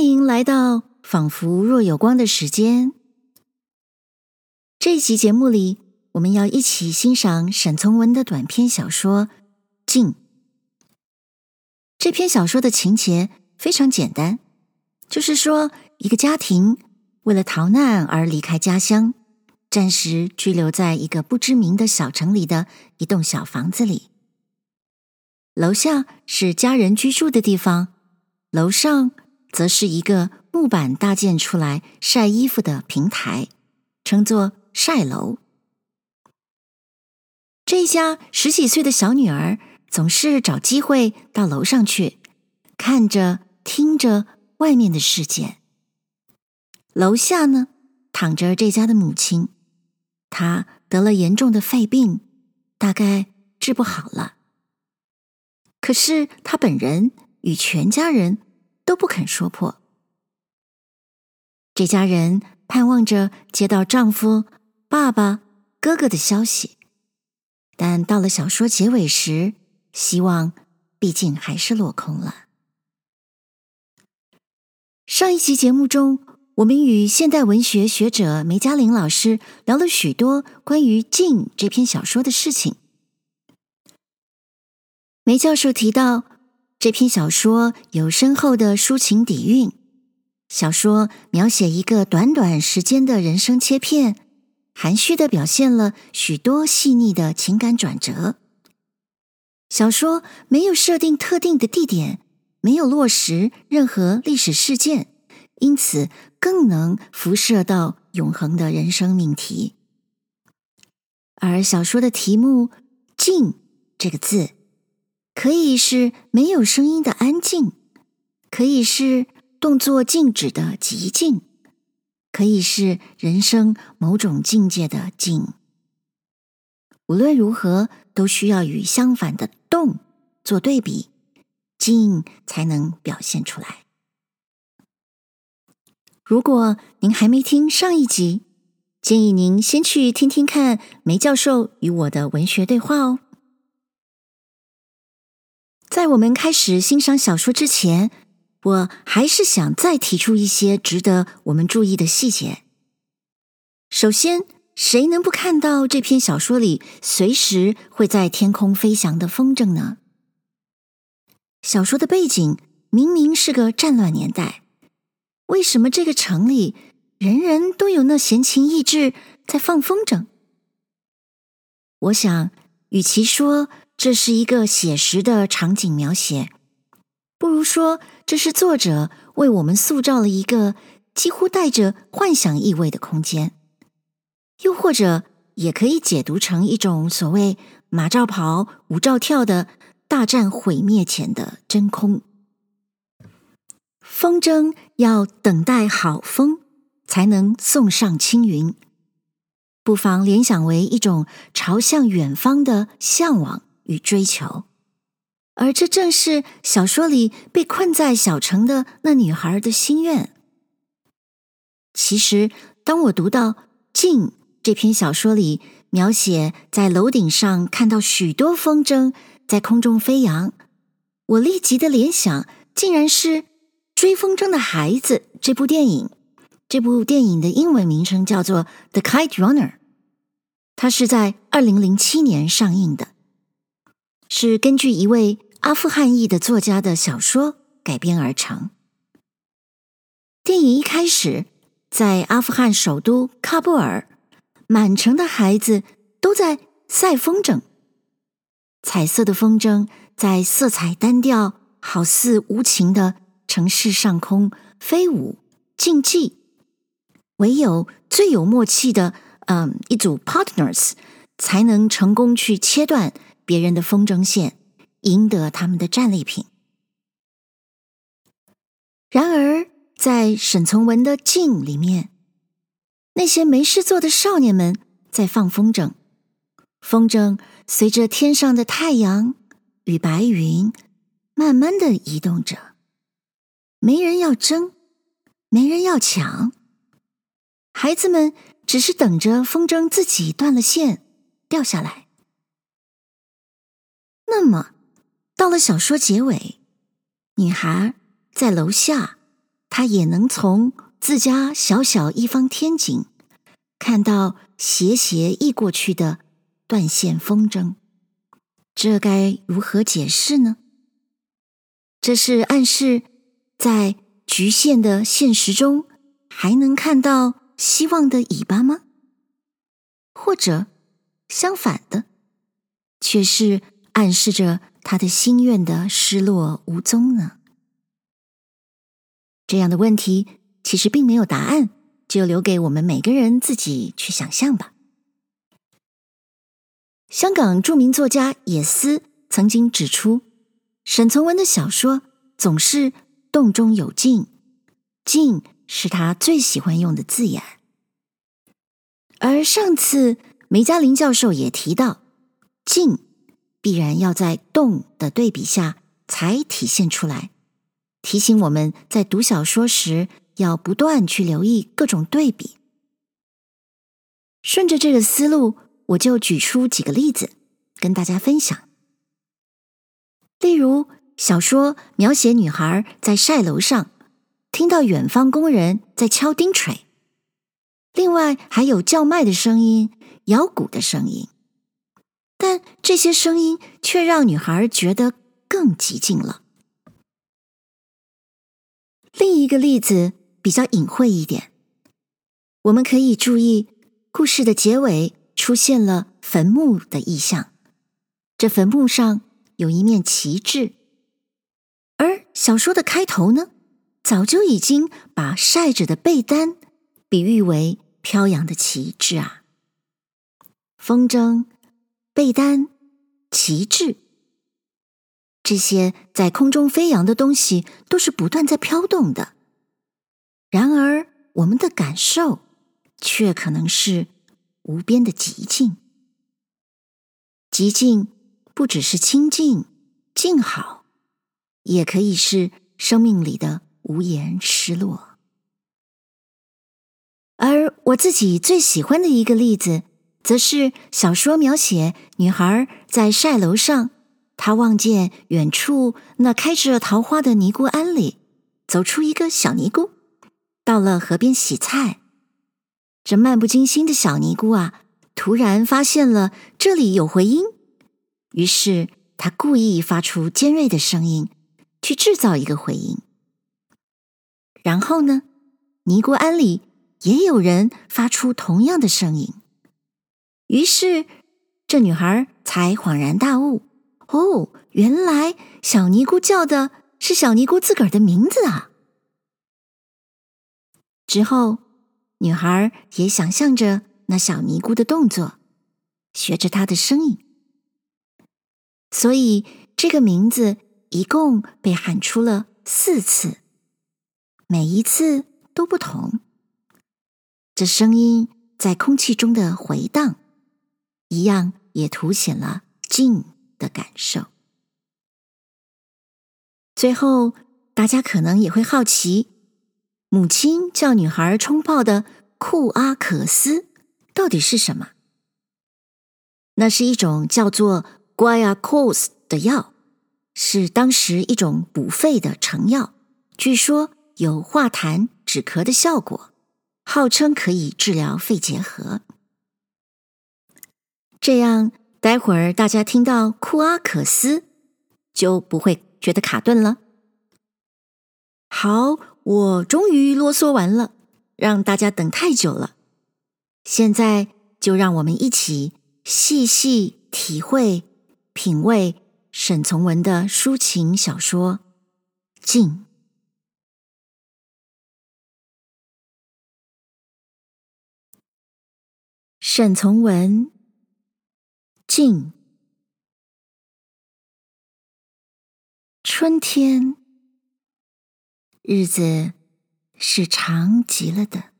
欢迎来到仿佛若有光的时间。这一集节目里，我们要一起欣赏沈从文的短篇小说《静》。这篇小说的情节非常简单，就是说一个家庭为了逃难而离开家乡，暂时居留在一个不知名的小城里的一栋小房子里。楼下是家人居住的地方，楼上则是一个木板搭建出来晒衣服的平台，称作晒楼。这家十几岁的小女儿总是找机会到楼上去，看着、听着外面的世界。楼下呢，躺着这家的母亲，她得了严重的肺病，大概治不好了。可是她本人与全家人都不肯说破。这家人盼望着接到丈夫、爸爸、哥哥的消息，但到了小说结尾时，希望毕竟还是落空了。上一期节目中，我们与现代文学学者梅嘉玲老师聊了许多关于《静》这篇小说的事情。梅教授提到，这篇小说有深厚的抒情底蕴。小说描写一个短短时间的人生切片，含蓄的表现了许多细腻的情感转折。小说没有设定特定的地点，没有落实任何历史事件，因此更能辐射到永恒的人生命题。而小说的题目“静”这个字。可以是没有声音的安静，可以是动作静止的极静，可以是人生某种境界的静。无论如何，都需要与相反的动做对比，静才能表现出来。如果您还没听上一集，建议您先去听听看梅教授与我的文学对话哦。在我们开始欣赏小说之前，我还是想再提出一些值得我们注意的细节。首先，谁能不看到这篇小说里随时会在天空飞翔的风筝呢？小说的背景明明是个战乱年代，为什么这个城里人人都有那闲情逸致在放风筝？我想，与其说，这是一个写实的场景描写，不如说这是作者为我们塑造了一个几乎带着幻想意味的空间，又或者也可以解读成一种所谓“马照跑，舞照跳”的大战毁灭前的真空。风筝要等待好风，才能送上青云，不妨联想为一种朝向远方的向往。与追求，而这正是小说里被困在小城的那女孩的心愿。其实，当我读到《静》这篇小说里描写在楼顶上看到许多风筝在空中飞扬，我立即的联想竟然是《追风筝的孩子》这部电影。这部电影的英文名称叫做《The Kite Runner》，它是在二零零七年上映的。是根据一位阿富汗裔的作家的小说改编而成。电影一开始，在阿富汗首都喀布尔，满城的孩子都在赛风筝。彩色的风筝在色彩单调、好似无情的城市上空飞舞竞技，唯有最有默契的，嗯，一组 partners 才能成功去切断。别人的风筝线，赢得他们的战利品。然而，在沈从文的《镜》里面，那些没事做的少年们在放风筝，风筝随着天上的太阳与白云，慢慢的移动着。没人要争，没人要抢，孩子们只是等着风筝自己断了线，掉下来。那么，到了小说结尾，女孩在楼下，她也能从自家小小一方天井看到斜斜溢过去的断线风筝，这该如何解释呢？这是暗示在局限的现实中还能看到希望的尾巴吗？或者相反的，却是暗示着他的心愿的失落无踪呢？这样的问题其实并没有答案，就留给我们每个人自己去想象吧。香港著名作家野思曾经指出，沈从文的小说总是动中有静，静是他最喜欢用的字眼。而上次梅嘉玲教授也提到，静必然要在动的对比下才体现出来。提醒我们在读小说时要不断去留意各种对比。顺着这个思路，我就举出几个例子跟大家分享。例如，小说描写女孩在晒楼上听到远方工人在敲钉锤，另外还有叫卖的声音、摇鼓的声音，但这些声音却让女孩觉得更寂静了。另一个例子比较隐晦一点，我们可以注意故事的结尾出现了坟墓的意象，这坟墓上有一面旗帜，而小说的开头呢，早就已经把晒着的被单比喻为飘扬的旗帜啊，风筝、被单、旗帜。这些在空中飞扬的东西都是不断在飘动的，然而我们的感受却可能是无边的寂静。寂静不只是清静、静好，也可以是生命里的无言失落。而我自己最喜欢的一个例子，则是小说描写女孩在晒楼上。她望见远处那开着桃花的尼姑庵里，走出一个小尼姑，到了河边洗菜。这漫不经心的小尼姑啊，突然发现了这里有回音，于是她故意发出尖锐的声音，去制造一个回音。然后呢，尼姑庵里也有人发出同样的声音，于是这女孩才恍然大悟。哦，原来小尼姑叫的是小尼姑自个儿的名字啊！之后，女孩也想象着那小尼姑的动作，学着她的声音，所以这个名字一共被喊出了四次，每一次都不同。这声音在空气中的回荡，一样也凸显了静的感受。最后，大家可能也会好奇，母亲叫女孩冲泡的库阿可斯到底是什么？那是一种叫做 Guaiacos 的药，是当时一种补肺的成药，据说有化痰止咳的效果，号称可以治疗肺结核。这样。待会儿大家听到库阿可斯，就不会觉得卡顿了。好，我终于啰嗦完了，让大家等太久了。现在就让我们一起细细体会、品味沈从文的抒情小说《静》。沈从文。静，春天，日子是长极了的，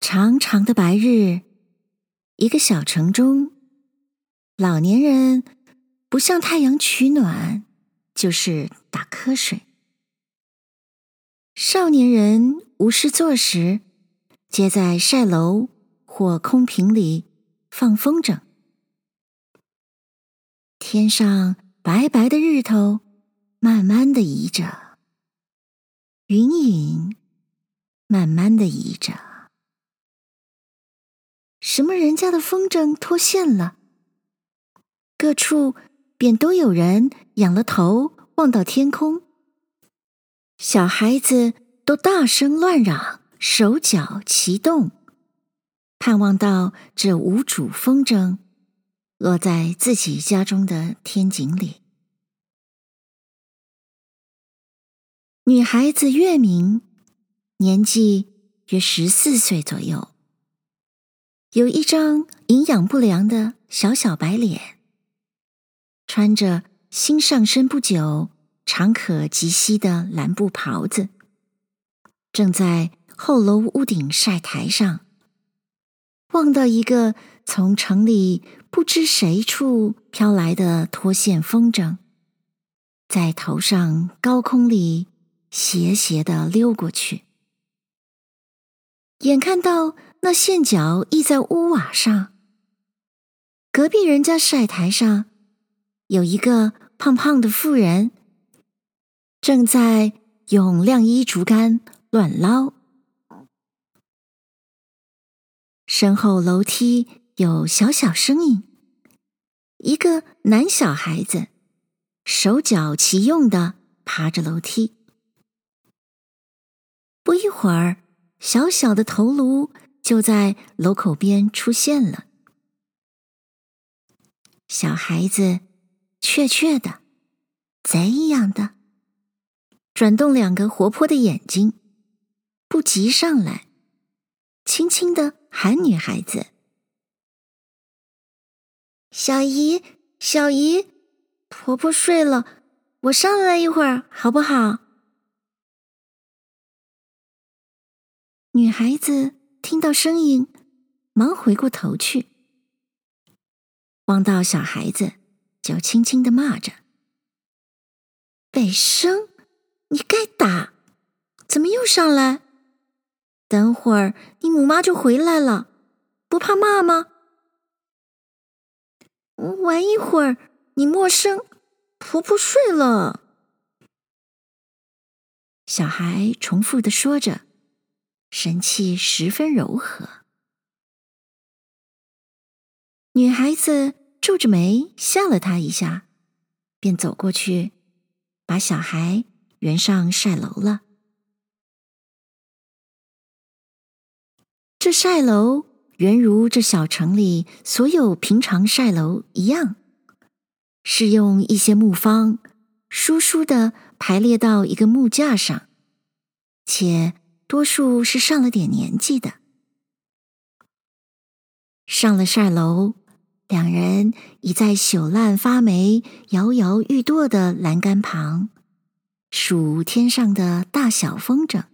长长的白日，一个小城中，老年人不向太阳取暖，就是打瞌睡；少年人无事做时，皆在晒楼或空瓶里。放风筝，天上白白的日头慢慢的移着，云影慢慢的移着。什么人家的风筝脱线了？各处便都有人仰了头望到天空，小孩子都大声乱嚷，手脚齐动，盼望到这无主风筝落在自己家中的天井里。女孩子月明，年纪约十四岁左右，有一张营养不良的小小白脸。穿着新上身不久、常可及膝的蓝布袍子，正在后楼屋顶晒台上，望到一个从城里不知谁处飘来的脱线风筝，在头上高空里斜斜的溜过去。眼看到那线脚溢在屋瓦上，隔壁人家晒台上。有一个胖胖的妇人，正在用晾衣竹竿乱捞。身后楼梯有小小声音，一个男小孩子手脚齐用的爬着楼梯。不一会儿，小小的头颅就在楼口边出现了。小孩子。怯怯的，贼一样的，转动两个活泼的眼睛，不急上来，轻轻的喊女孩子：“小姨，小姨，婆婆睡了，我上来一会儿好不好？”女孩子听到声音，忙回过头去，望到小孩子。就轻轻的骂着：“北生，你该打，怎么又上来？等会儿你母妈就回来了，不怕骂吗？玩一会儿你莫生，婆婆睡了。”小孩重复的说着，神气十分柔和。女孩子。皱着眉吓了他一下，便走过去，把小孩圆上晒楼了。这晒楼原如这小城里所有平常晒楼一样，是用一些木方疏疏的排列到一个木架上，且多数是上了点年纪的。上了晒楼。两人已在朽烂发霉、摇摇欲坠的栏杆旁数天上的大小风筝。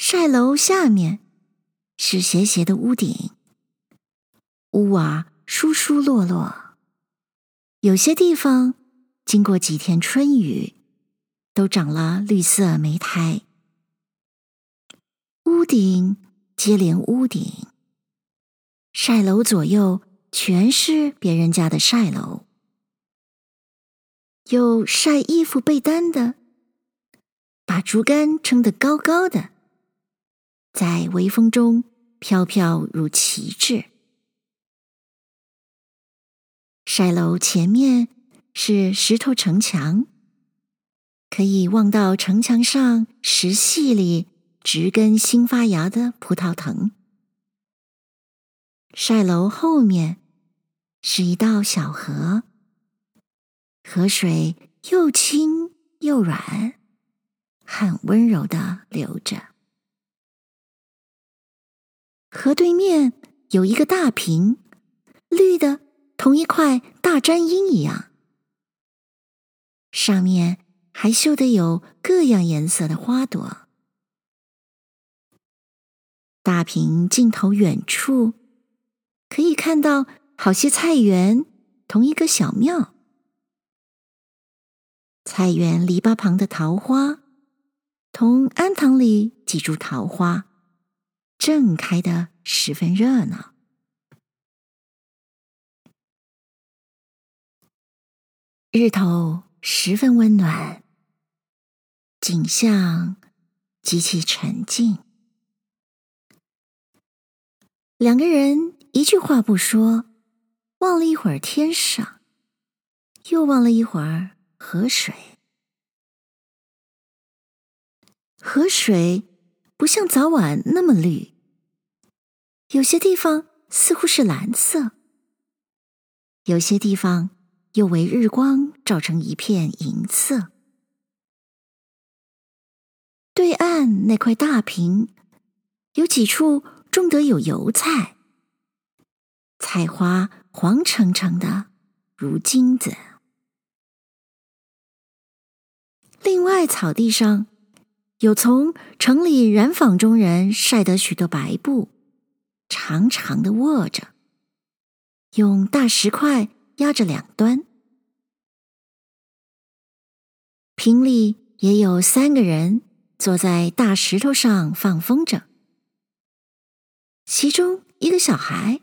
晒楼下面是斜斜的屋顶，屋瓦疏疏落落，有些地方经过几天春雨，都长了绿色莓苔。屋顶接连屋顶。晒楼左右全是别人家的晒楼，有晒衣服被单的，把竹竿撑得高高的，在微风中飘飘如旗帜。晒楼前面是石头城墙，可以望到城墙上石隙里植根新发芽的葡萄藤。晒楼后面是一道小河，河水又清又软，很温柔的流着。河对面有一个大坪，绿的同一块大粘鹰一样，上面还绣得有各样颜色的花朵。大坪尽头远处。可以看到好些菜园，同一个小庙。菜园篱笆旁的桃花，同庵堂里几株桃花，正开得十分热闹。日头十分温暖，景象极其沉静。两个人一句话不说，望了一会儿天上，又望了一会儿河水。河水不像早晚那么绿，有些地方似乎是蓝色，有些地方又为日光照成一片银色。对岸那块大坪，有几处种得有油菜，菜花黄澄澄的，如金子。另外草地上，有从城里染坊中人晒得许多白布，长长的卧着，用大石块压着两端。平里也有三个人坐在大石头上放风筝，其中一个小孩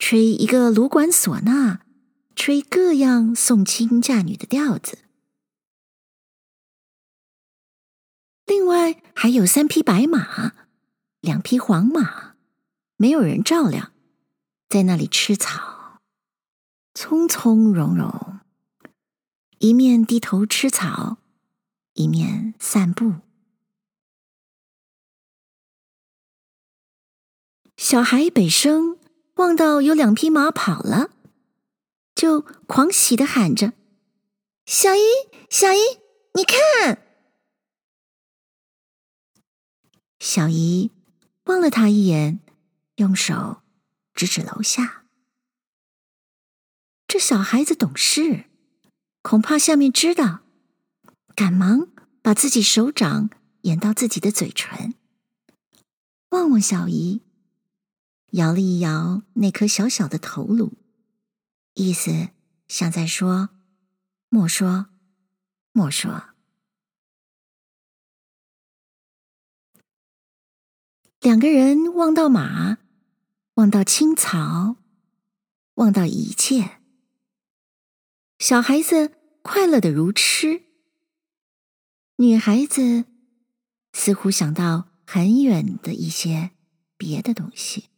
吹一个芦管唢呐，吹各样送亲嫁女的调子。另外还有三匹白马，两匹黄马，没有人照料，在那里吃草，从从容容，一面低头吃草，一面散步。小孩北生望到有两匹马跑了，就狂喜的喊着：“小姨，小姨，你看！”小姨望了他一眼，用手指指楼下。这小孩子懂事，恐怕下面知道，赶忙把自己手掌掩到自己的嘴唇，望望小姨，摇了一摇那颗小小的头颅，意思像在说：“莫说，莫说。”两个人望到马，望到青草，望到一切。小孩子快乐的如痴，女孩子似乎想到很远的一些别的东西。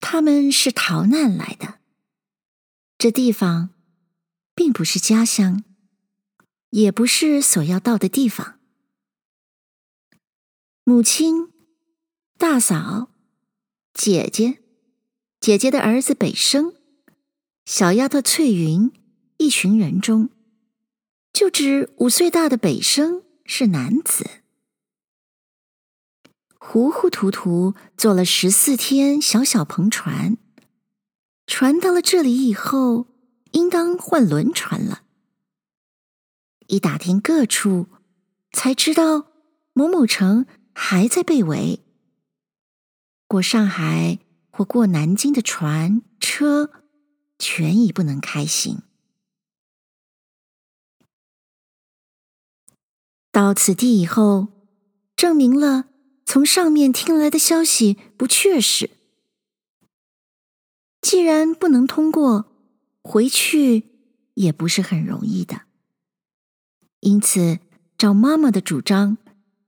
他们是逃难来的，这地方并不是家乡。也不是所要到的地方。母亲、大嫂、姐姐、姐姐的儿子北生、小丫头翠云，一群人中，就只五岁大的北生是男子。糊糊涂涂坐了十四天小小篷船，船到了这里以后，应当换轮船了。一打听各处，才知道某某城还在被围。过上海或过南京的船车，全已不能开行。到此地以后，证明了从上面听来的消息不确实。既然不能通过，回去也不是很容易的。因此，照妈妈的主张，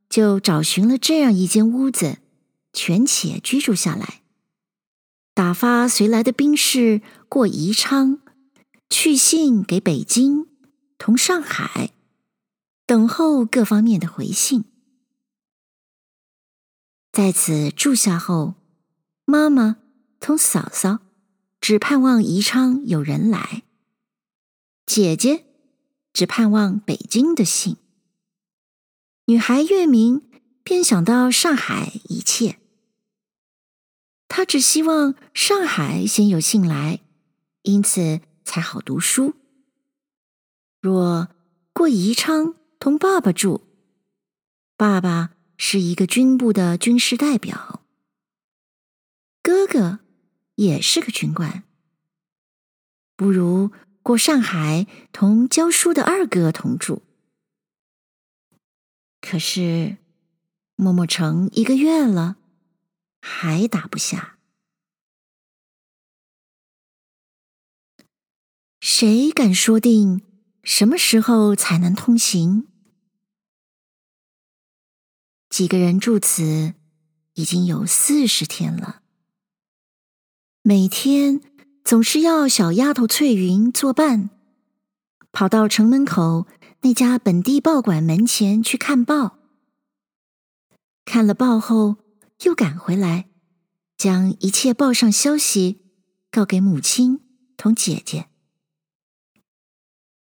就找寻了这样一间屋子，权且居住下来。打发随来的兵士过宜昌，去信给北京同上海，等候各方面的回信。在此住下后，妈妈同嫂嫂只盼望宜昌有人来，姐姐。只盼望北京的信。女孩月明便想到上海一切。她只希望上海先有信来，因此才好读书。若过宜昌同爸爸住，爸爸是一个军部的军事代表，哥哥也是个军官，不如。过上海同教书的二哥同住，可是默默成一个月了，还打不下。谁敢说定什么时候才能通行？几个人住此已经有四十天了，每天总是要小丫头翠云作伴，跑到城门口那家本地报馆门前去看报，看了报后又赶回来，将一切报上消息告给母亲同姐姐。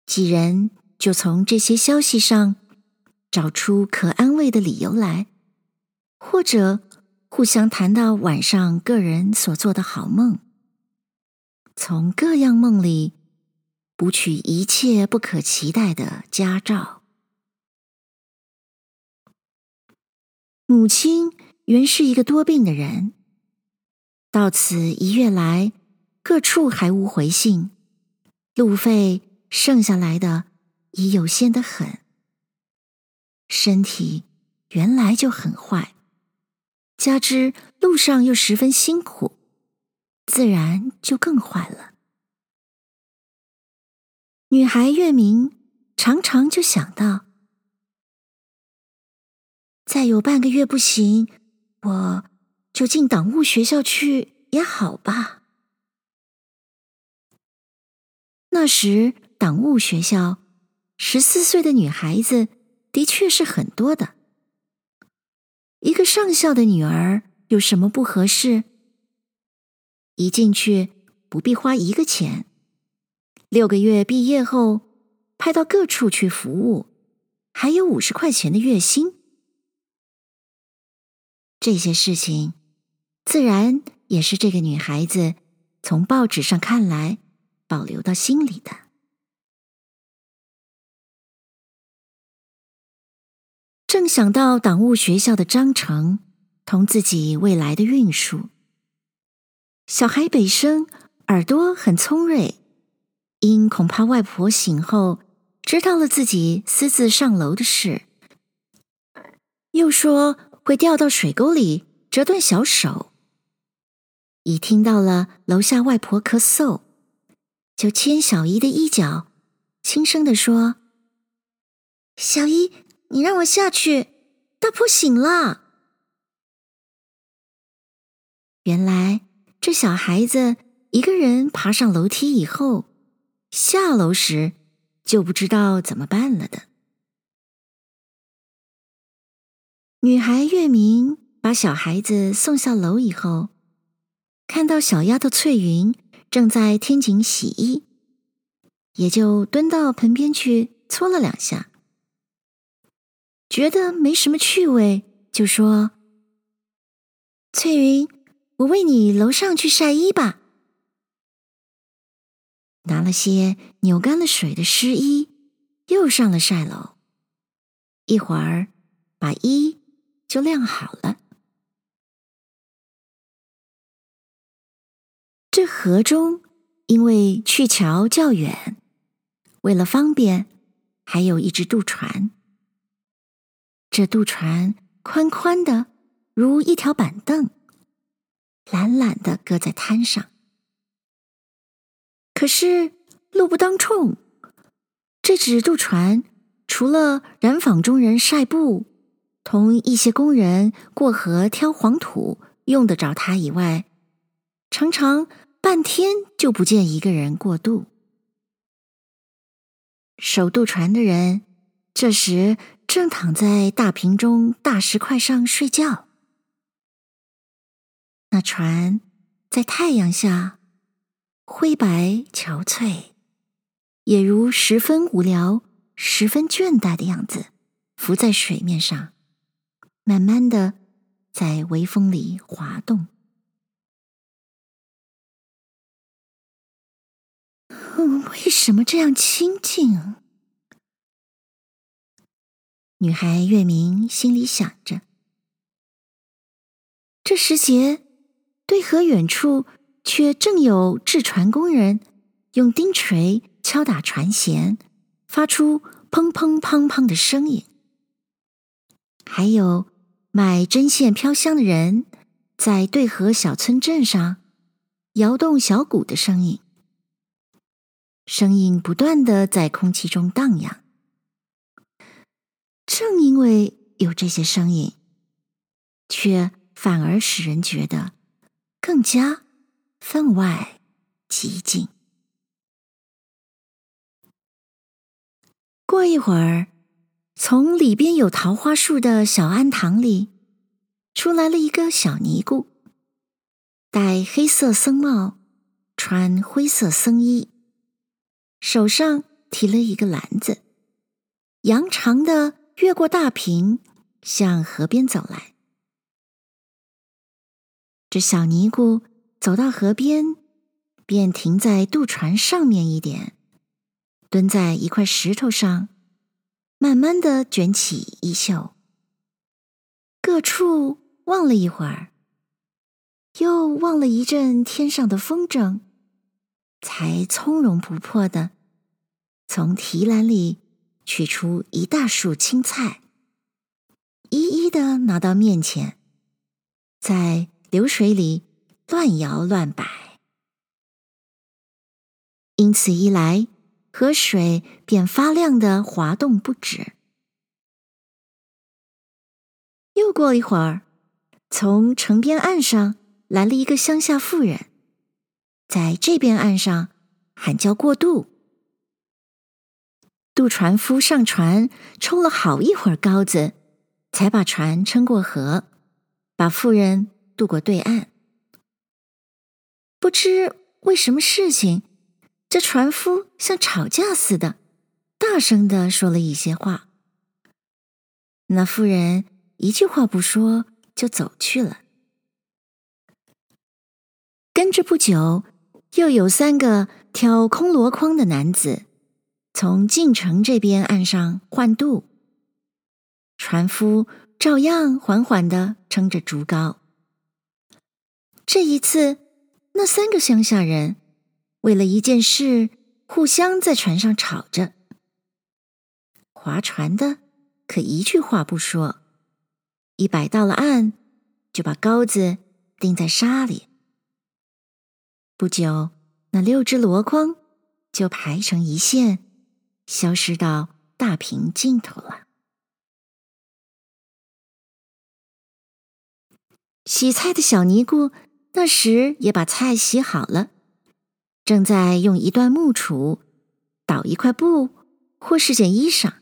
几人就从这些消息上。找出可安慰的理由来，或者互相谈到晚上个人所做的好梦，从各样梦里补取一切不可期待的佳兆。母亲原是一个多病的人，到此一月来，各处还无回信，路费剩下来的已有限得很。身体原来就很坏，加之路上又十分辛苦，自然就更坏了。女孩月明常常就想到，再有半个月不行，我就进党务学校去也好吧。那时党务学校十四岁的女孩子。的确是很多的。一个上校的女儿有什么不合适？一进去不必花一个钱，六个月毕业后派到各处去服务，还有五十块钱的月薪。这些事情自然也是这个女孩子从报纸上看来保留到心里的。正想到党务学校的章程同自己未来的运数，小孩北生耳朵很聪锐，因恐怕外婆醒后知道了自己私自上楼的事，又说会掉到水沟里折断小手。一听到了楼下外婆咳嗽，就牵小姨的衣角，轻声地说：“小姨。”你让我下去，大婆醒了。原来这小孩子一个人爬上楼梯以后，下楼时就不知道怎么办了的。女孩月明把小孩子送下楼以后，看到小丫头翠云正在天井洗衣，也就蹲到盆边去搓了两下。觉得没什么趣味，就说：“翠云，我为你楼上去晒衣吧。”拿了些扭干了水的湿衣，又上了晒楼。一会儿，把衣就晾好了。这河中因为去桥较远，为了方便，还有一只渡船。这渡船宽宽的，如一条板凳，懒懒的搁在滩上。可是路不当冲，这只渡船除了染坊中人晒布，同一些工人过河挑黄土用得着它以外，常常半天就不见一个人过渡。守渡船的人这时，正躺在大坪中大石块上睡觉，那船在太阳下灰白憔悴，也如十分无聊、十分倦怠的样子，浮在水面上，慢慢的在微风里滑动。为什么这样清静？女孩月明心里想着，这时节，对河远处却正有制船工人用钉锤敲打船舷，发出砰砰砰砰的声音；还有卖针线飘香的人在对河小村镇上摇动小鼓的声音。声音不断的在空气中荡漾。正因为有这些声音，却反而使人觉得更加分外寂静。过一会儿，从里边有桃花树的小庵堂里，出来了一个小尼姑，戴黑色僧帽，穿灰色僧衣，手上提了一个篮子，扬长的越过大屏，向河边走来。这小尼姑走到河边，便停在渡船上面一点。蹲在一块石头上，慢慢的卷起衣袖，各处望了一会儿，又望了一阵天上的风筝，才从容不迫的从提篮里取出一大束青菜，一一的拿到面前，在流水里乱摇乱摆。因此一来，河水便发亮的滑动不止。又过一会儿，从城边岸上来了一个乡下妇人，在这边岸上喊叫过渡。渡船夫上船，抽了好一会儿篙子，才把船撑过河，把妇人渡过对岸。不知为什么事情。这船夫像吵架似的，大声的说了一些话。那妇人一句话不说就走去了。跟着不久，又有三个挑空箩筐的男子从进城这边岸上换渡，船夫照样缓缓的撑着竹篙。这一次，那三个乡下人。为了一件事，互相在船上吵着。划船的可一句话不说，一摆到了岸，就把篙子钉在沙里。不久，那六只箩筐就排成一线，消失到大屏尽头了。洗菜的小尼姑那时也把菜洗好了。正在用一段木杵捣一块布或是件衣裳，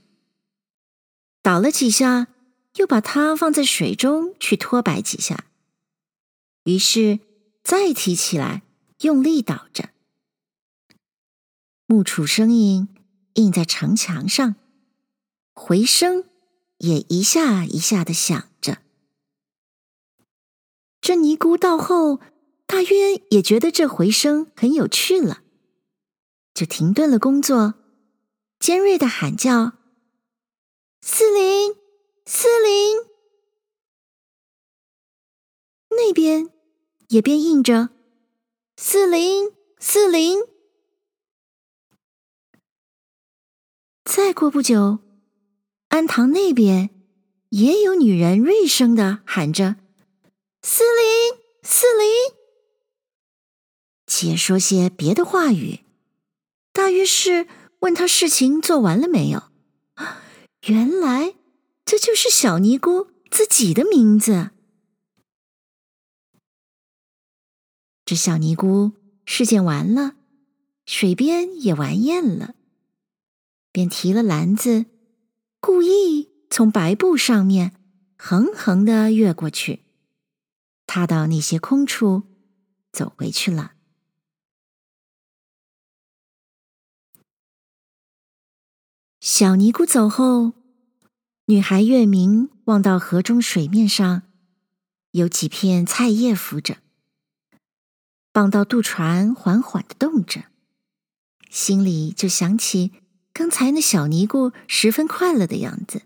捣了几下，又把它放在水中去拖摆几下，于是再提起来用力捣着，木杵声音印在城墙上，回声也一下一下的响。这尼姑到后。大约也觉得这回声很有趣了，就停顿了工作，尖锐的喊叫：“四灵，四灵！”那边也便应着：“四灵，四灵！”再过不久，庵堂那边也有女人锐声的喊着：“四林，四林！”且说些别的话语，大约是问他事情做完了没有。原来这就是小尼姑自己的名字。这小尼姑事件完了，水边也玩厌了，便提了篮子，故意从白布上面横横的越过去，踏到那些空处，走回去了。小尼姑走后，女孩月明望到河中水面上有几片菜叶浮着，望到渡船缓缓的动着，心里就想起刚才那小尼姑十分快乐的样子。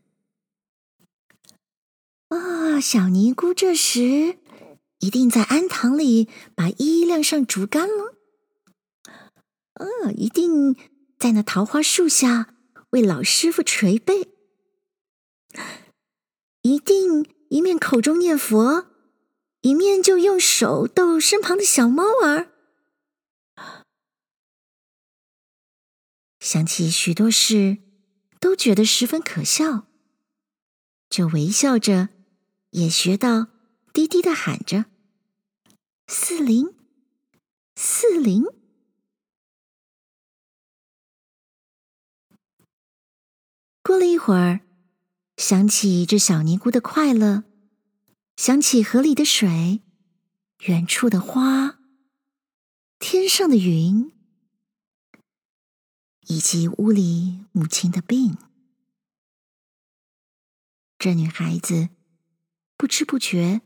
啊，小尼姑这时一定在庵堂里把衣晾上竹竿了。啊，一定在那桃花树下。为老师傅捶背，一定一面口中念佛，一面就用手逗身旁的小猫儿。想起许多事，都觉得十分可笑，就微笑着，也学到低低的喊着：“四零，四零。”过了一会儿，想起这小尼姑的快乐，想起河里的水，远处的花，天上的云。以及屋里母亲的病，这女孩子不知不觉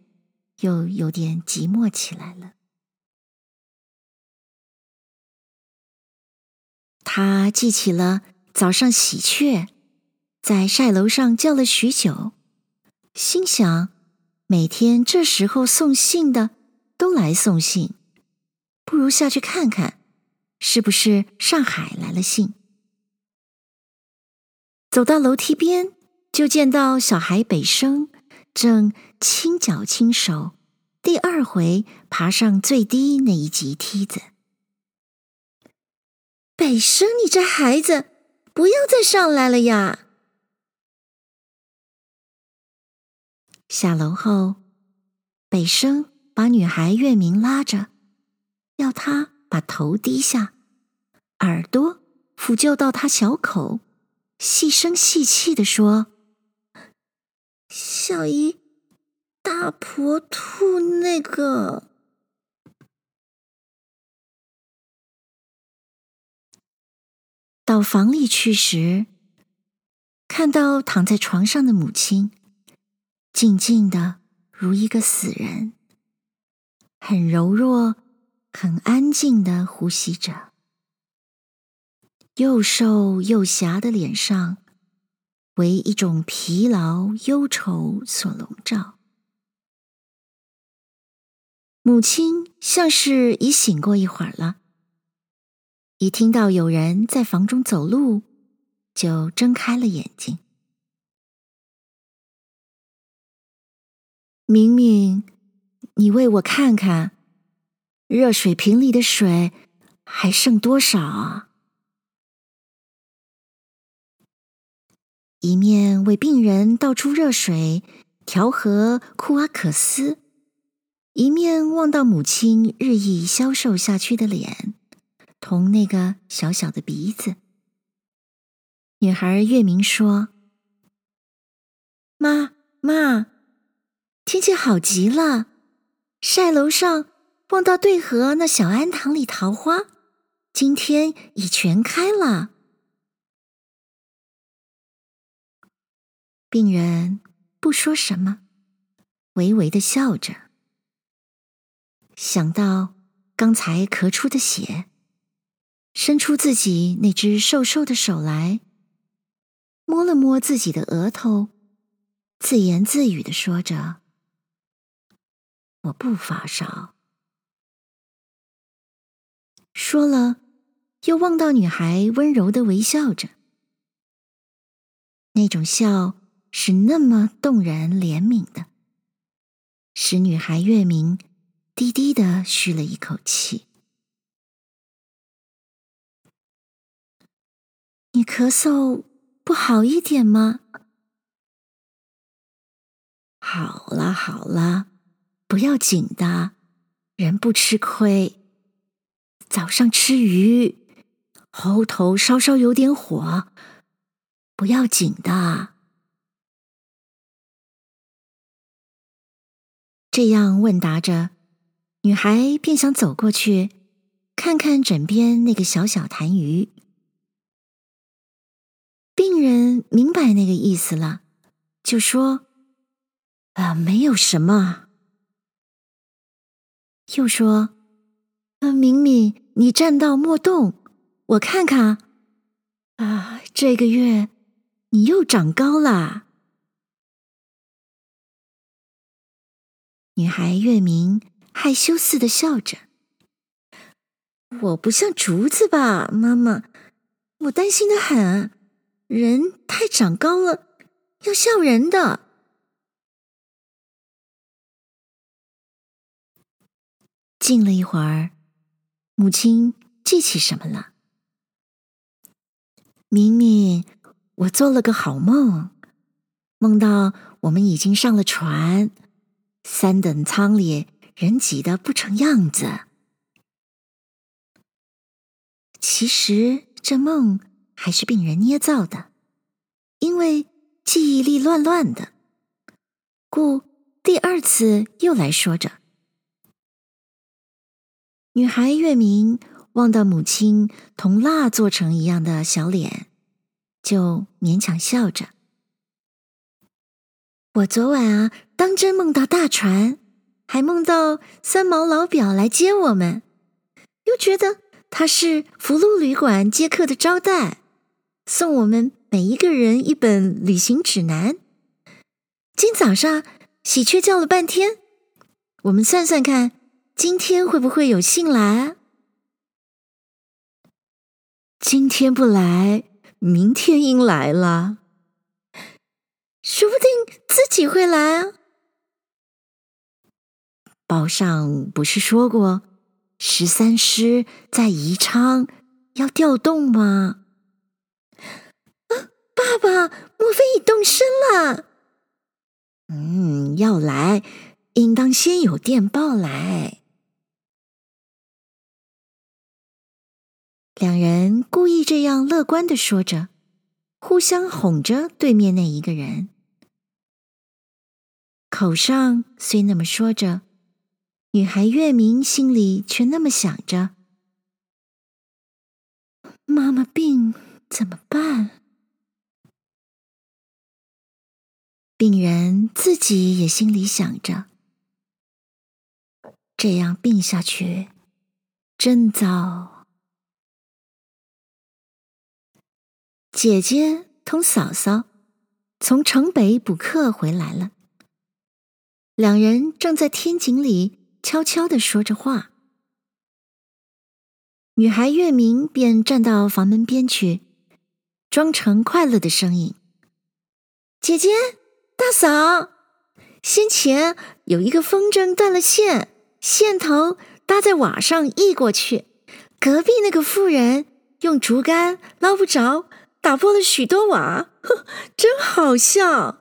又有点寂寞起来了。他记起了早上喜鹊在晒楼上叫了许久，心想：每天这时候送信的都来送信，不如下去看看。是不是上海来了信？走到楼梯边，就见到小孩北生正轻脚轻手，第二回爬上最低那一级梯子。北生，你这孩子，不要再上来了呀！下楼后，北生把女孩月明拉着，要她。把头低下，耳朵抚就到他小口，细声细气地说：“小姨，大婆吐那个。”到房里去时，看到躺在床上的母亲，静静的如一个死人，很柔弱。很安静的呼吸着，又瘦又狭的脸上，为一种疲劳忧愁所笼罩。母亲像是已醒过一会儿了，一听到有人在房中走路，就睁开了眼睛。明明，你为我看看。热水瓶里的水还剩多少啊？一面为病人倒出热水，调和库阿可斯，一面望到母亲日益消瘦下去的脸，同那个小小的鼻子。女孩月明说：“妈妈，天气好极了，晒楼上。”望到对河那小庵堂里桃花，今天已全开了。病人不说什么，微微的笑着。想到刚才咳出的血，伸出自己那只瘦瘦的手来，摸了摸自己的额头，自言自语的说着：“我不发烧。”说了，又望到女孩温柔的微笑着，那种笑是那么动人怜悯的，使女孩月明低低的嘘了一口气。你咳嗽不好一点吗？好了好了，不要紧的，人不吃亏。早上吃鱼，喉头稍稍有点火，不要紧的。这样问答着，女孩便想走过去，看看枕边那个小小痰盂。病人明白那个意思了，就说：“啊，没有什么。”又说。啊，敏敏，你站到莫动，我看看。啊，这个月你又长高了。女孩月明害羞似的笑着。我不像竹子吧，妈妈？我担心的很，人太长高了，要笑人的。静了一会儿。母亲记起什么了？明明，我做了个好梦，梦到我们已经上了船，三等舱里人挤得不成样子。其实这梦还是病人捏造的，因为记忆力乱乱的，故第二次又来说着。女孩月明。望到母亲同蜡做成一样的小脸，就勉强笑着。我昨晚啊，当真梦到大船，还梦到三毛老表来接我们，又觉得他是福禄旅馆接客的招待，送我们每一个人一本旅行指南。今早上喜鹊叫了半天，我们算算看，今天会不会有信来？今天不来，明天应来了。说不定自己会来啊。报上不是说过，十三师在宜昌要调动吗？啊，爸爸，莫非已动身了？嗯，要来，应当先有电报来。两人故意这样乐观的说着，互相哄着对面那一个人。口上虽那么说着，女孩月明心里却那么想着：妈妈病怎么办？病人自己也心里想着：这样病下去，真糟。姐姐同嫂嫂从城北补课回来了，两人正在天井里悄悄地说着话。女孩月明便站到房门边去，装成快乐的声音：“姐姐，大嫂，先前有一个风筝断了线，线头搭在瓦上溢过去，隔壁那个妇人用竹竿捞不着。”打破了许多瓦，呵，真好笑。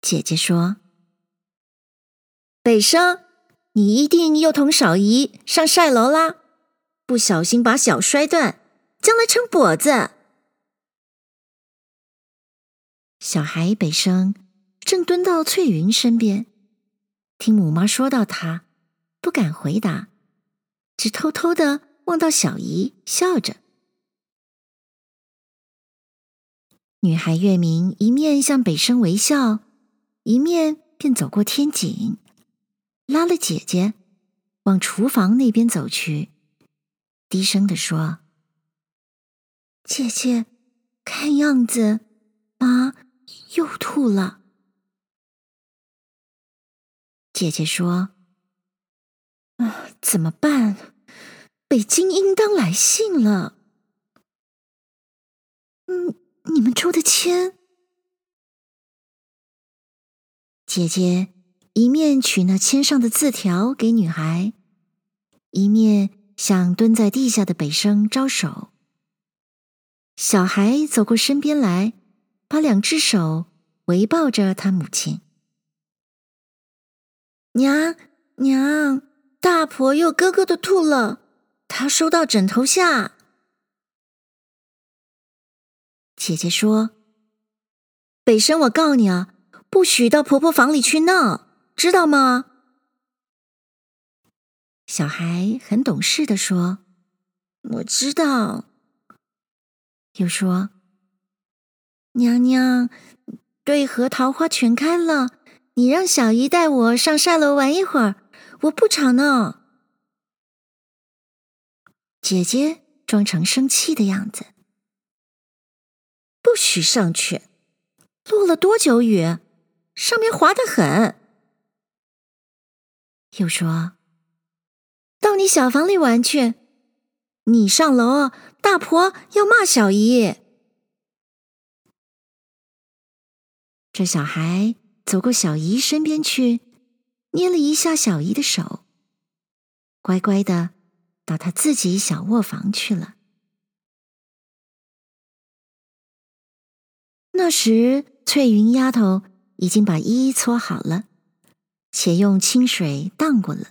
姐姐说：“北生，你一定又同少姨上晒楼啦，不小心把脚摔断，将来成跛子。”小孩北生正蹲到翠云身边，听母妈说到他，不敢回答，只偷偷的。望到小姨笑着，女孩月明一面向北生微笑，一面便走过天井，拉了姐姐往厨房那边走去，低声地说：“姐姐，看样子妈又吐了。”姐姐说：“啊，怎么办？”北京应当来信了。嗯，你们抽的签。姐姐一面取那签上的字条给女孩，一面向蹲在地下的北生招手。小孩走过身边来，把两只手围抱着他母亲。娘娘，大婆又咯咯的吐了。她收到枕头下。姐姐说：“北生，我告你啊，不许到婆婆房里去闹，知道吗？”小孩很懂事的说：“我知道。”又说：“娘娘，对河桃花全开了，你让小姨带我上晒楼玩一会儿，我不吵闹。”姐姐装成生气的样子，不许上去！落了多久雨？上面滑得很。又说：“到你小房里玩去，你上楼，大婆要骂小姨。”这小孩走过小姨身边去，捏了一下小姨的手，乖乖的。到她自己小卧房去了。那时，翠云丫头已经把衣搓好了，且用清水荡过了。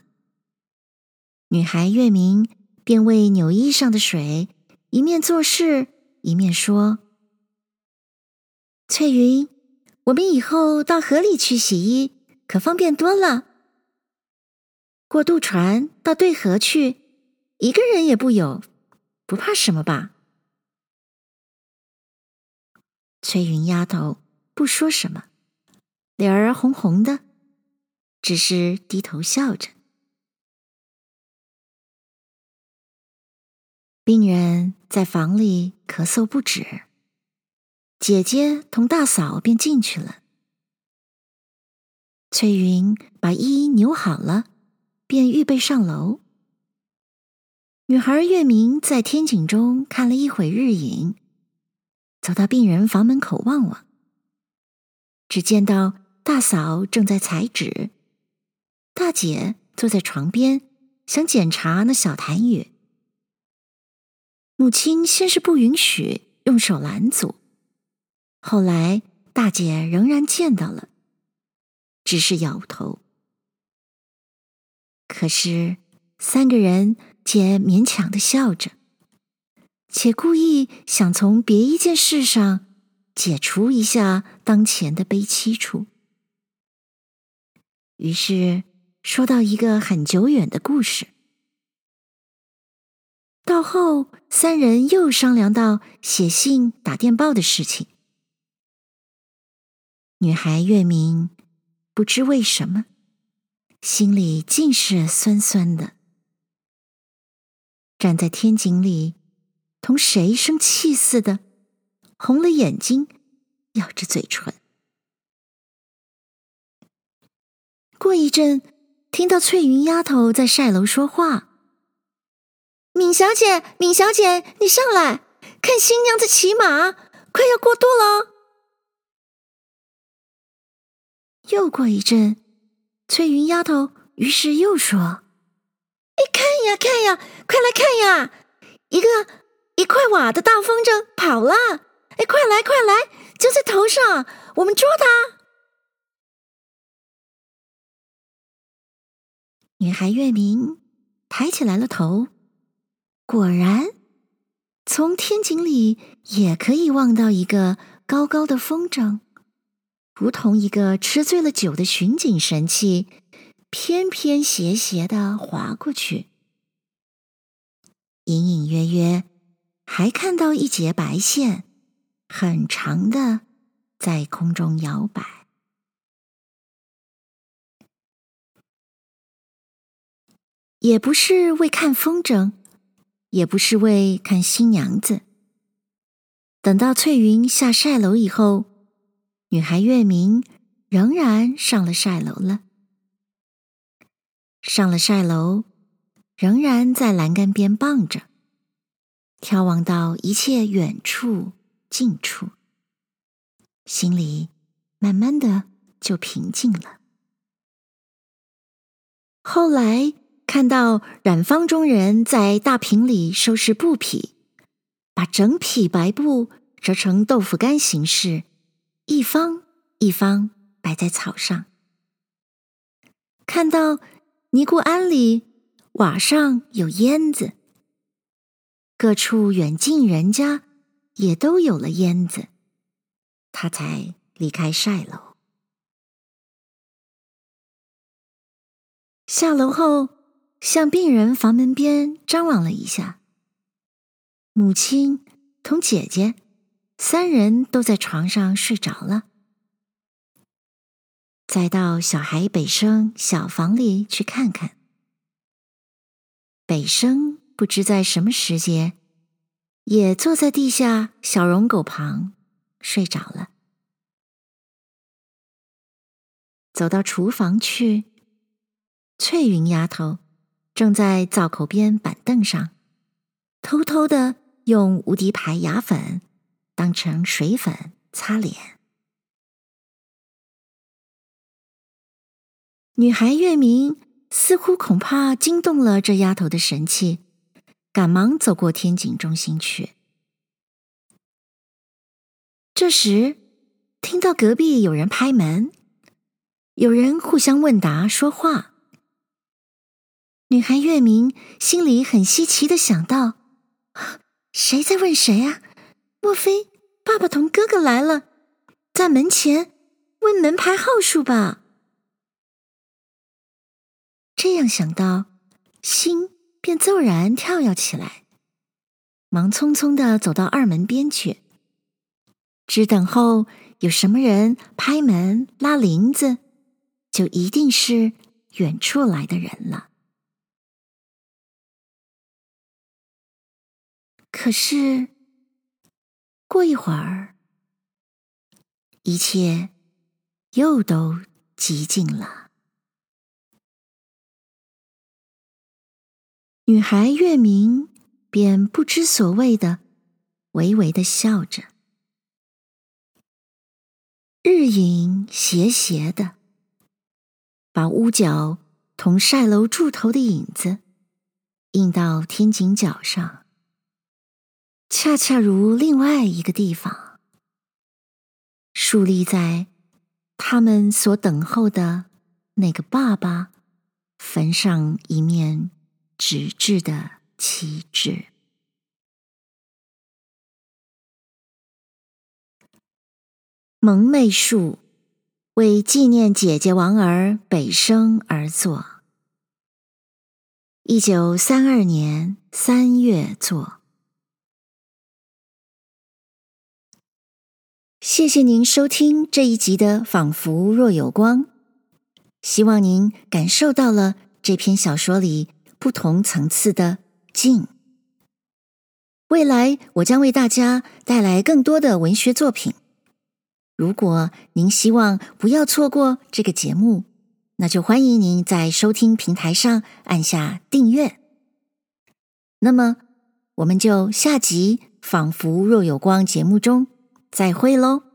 女孩月明便为扭衣上的水，一面做事，一面说：“翠云，我们以后到河里去洗衣，可方便多了。过渡船到对河去，一个人也不有，不怕什么吧？”翠云丫头不说什么，脸儿红红的，只是低头笑着。病人在房里咳嗽不止，姐姐同大嫂便进去了。翠云把衣扭好了，便预备上楼。女孩月明在天井中看了一会日影。走到病人房门口望望，只见到大嫂正在裁纸，大姐坐在床边想检查那小痰盂。母亲先是不允许，用手拦阻，后来大姐仍然见到了，只是摇头。可是三个人皆勉强的笑着。且故意想从别一件事上解除一下当前的悲戚处，于是说到一个很久远的故事。到后，三人又商量到写信、打电报的事情。女孩月明不知为什么，心里尽是酸酸的，站在天井里。同谁生气似的，红了眼睛，咬着嘴唇。过一阵，听到翠云丫头在晒楼说话：“敏小姐，敏小姐，你上来看新娘子骑马，快要过渡了。”又过一阵，翠云丫头于是又说：“哎，看呀，看呀，快来看呀，一个。”一块瓦的大风筝跑了！哎，快来快来，就在头上，我们捉它。女孩月明抬起来了头，果然，从天井里也可以望到一个高高的风筝，如同一个吃醉了酒的巡警神器，偏偏斜斜的划过去，隐隐约约。还看到一截白线，很长的，在空中摇摆。也不是为看风筝，也不是为看新娘子。等到翠云下晒楼以后，女孩月明仍然上了晒楼了。上了晒楼，仍然在栏杆边傍着。眺望到一切远处近处，心里慢慢的就平静了。后来看到染坊中人在大坪里收拾布匹，把整匹白布折成豆腐干形式，一方一方摆在草上。看到尼姑庵里瓦上有烟子。各处远近人家也都有了烟子，他才离开晒楼。下楼后，向病人房门边张望了一下，母亲同姐姐三人都在床上睡着了。再到小孩北生小房里去看看，北生。不知在什么时节，也坐在地下小绒狗旁睡着了。走到厨房去，翠云丫头正在灶口边板凳上，偷偷的用无敌牌牙粉当成水粉擦脸。女孩月明似乎恐怕惊动了这丫头的神气。赶忙走过天井中心去。这时，听到隔壁有人拍门，有人互相问答说话。女孩月明心里很稀奇的想到：“谁在问谁啊？莫非爸爸同哥哥来了，在门前问门牌号数吧？”这样想到，心便骤然跳跃起来，忙匆匆的走到二门边去。只等候有什么人拍门拉铃子，就一定是远处来的人了。可是过一会儿，一切又都寂静了。女孩月明便不知所谓的微微的笑着。日影斜斜的，把屋角同晒楼柱头的影子映到天井角上，恰恰如另外一个地方，竖立在他们所等候的那个爸爸坟上一面纸质的旗帜。蒙昧树为纪念姐姐王儿北生而作，一九三二年三月作。谢谢您收听这一集的《仿佛若有光》，希望您感受到了这篇小说里不同层次的静。未来我将为大家带来更多的文学作品。如果您希望不要错过这个节目，那就欢迎您在收听平台上按下订阅。那么，我们就下集《仿佛若有光》节目中再会喽。